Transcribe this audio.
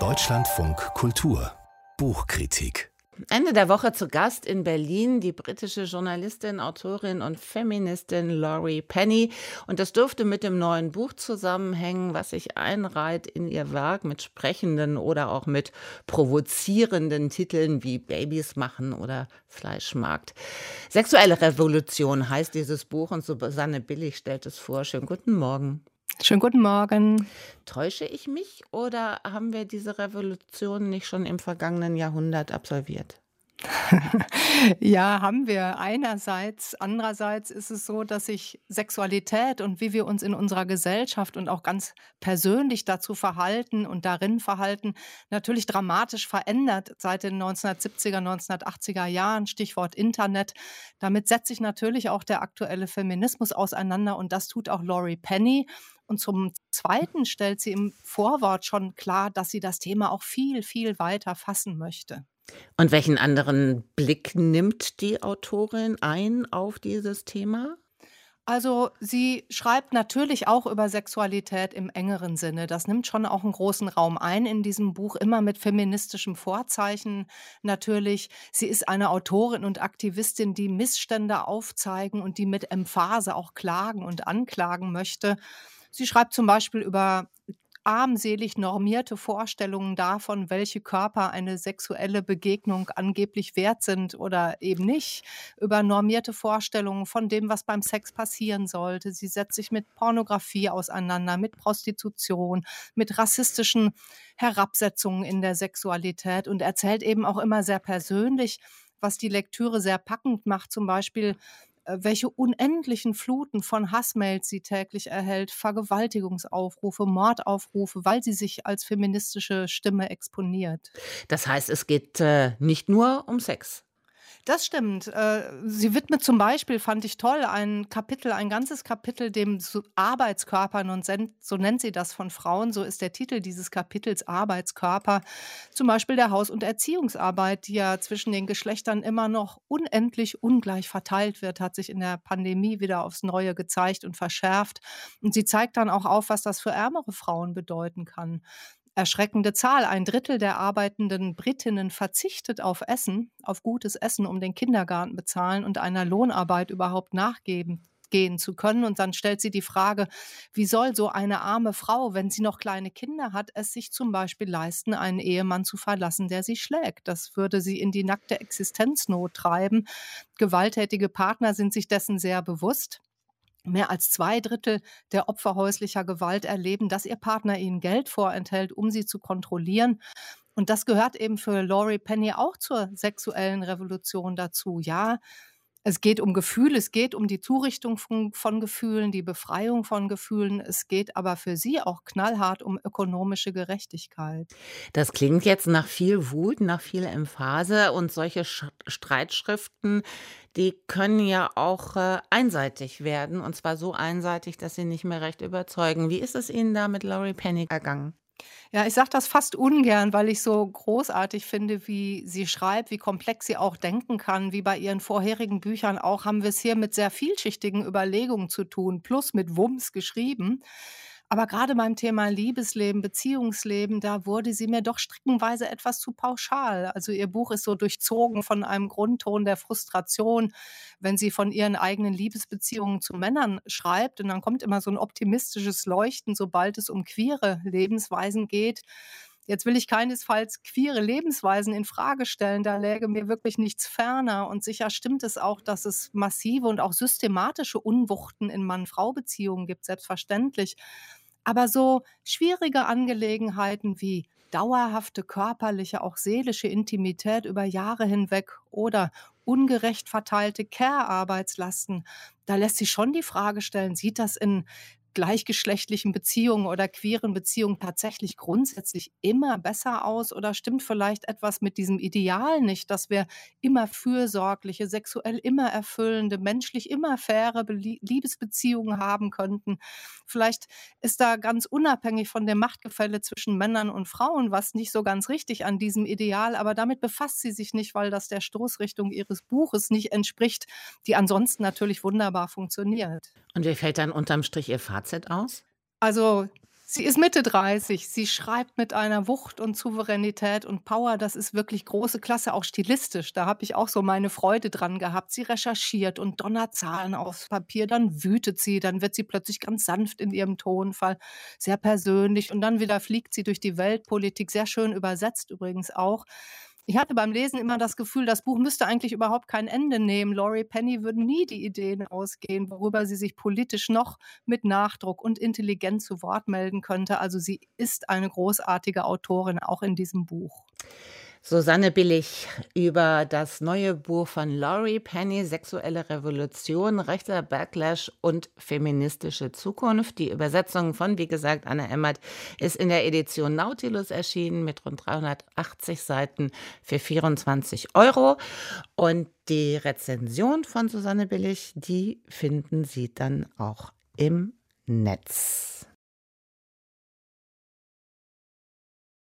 Deutschlandfunk Kultur Buchkritik Ende der Woche zu Gast in Berlin die britische Journalistin, Autorin und Feministin Laurie Penny. Und das dürfte mit dem neuen Buch zusammenhängen, was sich einreiht in ihr Werk mit sprechenden oder auch mit provozierenden Titeln wie Babys machen oder Fleischmarkt. Sexuelle Revolution heißt dieses Buch und Susanne Billig stellt es vor. Schönen guten Morgen. Schönen guten Morgen. Täusche ich mich oder haben wir diese Revolution nicht schon im vergangenen Jahrhundert absolviert? Ja, haben wir einerseits. Andererseits ist es so, dass sich Sexualität und wie wir uns in unserer Gesellschaft und auch ganz persönlich dazu verhalten und darin verhalten, natürlich dramatisch verändert seit den 1970er, 1980er Jahren. Stichwort Internet. Damit setzt sich natürlich auch der aktuelle Feminismus auseinander und das tut auch Laurie Penny. Und zum Zweiten stellt sie im Vorwort schon klar, dass sie das Thema auch viel, viel weiter fassen möchte. Und welchen anderen Blick nimmt die Autorin ein auf dieses Thema? Also sie schreibt natürlich auch über Sexualität im engeren Sinne. Das nimmt schon auch einen großen Raum ein in diesem Buch, immer mit feministischem Vorzeichen natürlich. Sie ist eine Autorin und Aktivistin, die Missstände aufzeigen und die mit Emphase auch klagen und anklagen möchte. Sie schreibt zum Beispiel über armselig normierte Vorstellungen davon, welche Körper eine sexuelle Begegnung angeblich wert sind oder eben nicht, über normierte Vorstellungen von dem, was beim Sex passieren sollte. Sie setzt sich mit Pornografie auseinander, mit Prostitution, mit rassistischen Herabsetzungen in der Sexualität und erzählt eben auch immer sehr persönlich, was die Lektüre sehr packend macht, zum Beispiel welche unendlichen Fluten von Hassmails sie täglich erhält, Vergewaltigungsaufrufe, Mordaufrufe, weil sie sich als feministische Stimme exponiert. Das heißt, es geht äh, nicht nur um Sex. Das stimmt. Äh, sie widmet zum Beispiel, fand ich toll, ein Kapitel, ein ganzes Kapitel dem Arbeitskörper, und so nennt sie das von Frauen, so ist der Titel dieses Kapitels Arbeitskörper, zum Beispiel der Haus- und Erziehungsarbeit, die ja zwischen den Geschlechtern immer noch unendlich ungleich verteilt wird, hat sich in der Pandemie wieder aufs Neue gezeigt und verschärft. Und sie zeigt dann auch auf, was das für ärmere Frauen bedeuten kann erschreckende Zahl. Ein Drittel der arbeitenden Britinnen verzichtet auf Essen, auf gutes Essen, um den Kindergarten bezahlen und einer Lohnarbeit überhaupt nachgeben gehen zu können. Und dann stellt sie die Frage, wie soll so eine arme Frau, wenn sie noch kleine Kinder hat, es sich zum Beispiel leisten, einen Ehemann zu verlassen, der sie schlägt? Das würde sie in die nackte Existenznot treiben. Gewalttätige Partner sind sich dessen sehr bewusst. Mehr als zwei Drittel der Opfer häuslicher Gewalt erleben, dass ihr Partner ihnen Geld vorenthält, um sie zu kontrollieren. Und das gehört eben für Laurie Penny auch zur sexuellen Revolution dazu. Ja, es geht um Gefühl, es geht um die Zurichtung von, von, Gefühlen, die Befreiung von Gefühlen. Es geht aber für sie auch knallhart um ökonomische Gerechtigkeit. Das klingt jetzt nach viel Wut, nach viel Emphase und solche Sch Streitschriften, die können ja auch äh, einseitig werden und zwar so einseitig, dass sie nicht mehr recht überzeugen. Wie ist es Ihnen da mit Laurie Penny ergangen? Ja, ich sage das fast ungern, weil ich so großartig finde, wie sie schreibt, wie komplex sie auch denken kann. Wie bei ihren vorherigen Büchern auch haben wir es hier mit sehr vielschichtigen Überlegungen zu tun, plus mit Wumms geschrieben. Aber gerade beim Thema Liebesleben, Beziehungsleben, da wurde sie mir doch strickenweise etwas zu pauschal. Also ihr Buch ist so durchzogen von einem Grundton der Frustration, wenn sie von ihren eigenen Liebesbeziehungen zu Männern schreibt. Und dann kommt immer so ein optimistisches Leuchten, sobald es um queere Lebensweisen geht. Jetzt will ich keinesfalls queere Lebensweisen in Frage stellen, da läge mir wirklich nichts ferner. Und sicher stimmt es auch, dass es massive und auch systematische Unwuchten in Mann-Frau-Beziehungen gibt, selbstverständlich. Aber so schwierige Angelegenheiten wie dauerhafte körperliche, auch seelische Intimität über Jahre hinweg oder ungerecht verteilte Care-Arbeitslasten, da lässt sich schon die Frage stellen, sieht das in gleichgeschlechtlichen Beziehungen oder queeren Beziehungen tatsächlich grundsätzlich immer besser aus oder stimmt vielleicht etwas mit diesem Ideal nicht, dass wir immer fürsorgliche, sexuell immer erfüllende, menschlich immer faire Liebesbeziehungen haben könnten? Vielleicht ist da ganz unabhängig von dem Machtgefälle zwischen Männern und Frauen was nicht so ganz richtig an diesem Ideal, aber damit befasst sie sich nicht, weil das der Stoßrichtung ihres Buches nicht entspricht, die ansonsten natürlich wunderbar funktioniert. Und wie fällt dann unterm Strich Ihr Fazit aus? Also Sie ist Mitte 30. Sie schreibt mit einer Wucht und Souveränität und Power. Das ist wirklich große Klasse, auch stilistisch. Da habe ich auch so meine Freude dran gehabt. Sie recherchiert und donnert Zahlen aufs Papier, dann wütet sie, dann wird sie plötzlich ganz sanft in ihrem Tonfall, sehr persönlich und dann wieder fliegt sie durch die Weltpolitik, sehr schön übersetzt übrigens auch. Ich hatte beim Lesen immer das Gefühl, das Buch müsste eigentlich überhaupt kein Ende nehmen. Laurie Penny würde nie die Ideen ausgehen, worüber sie sich politisch noch mit Nachdruck und intelligent zu Wort melden könnte. Also sie ist eine großartige Autorin, auch in diesem Buch. Susanne Billig über das neue Buch von Laurie Penny, Sexuelle Revolution, rechter Backlash und feministische Zukunft. Die Übersetzung von, wie gesagt, Anne Emmert ist in der Edition Nautilus erschienen mit rund 380 Seiten für 24 Euro. Und die Rezension von Susanne Billig, die finden Sie dann auch im Netz.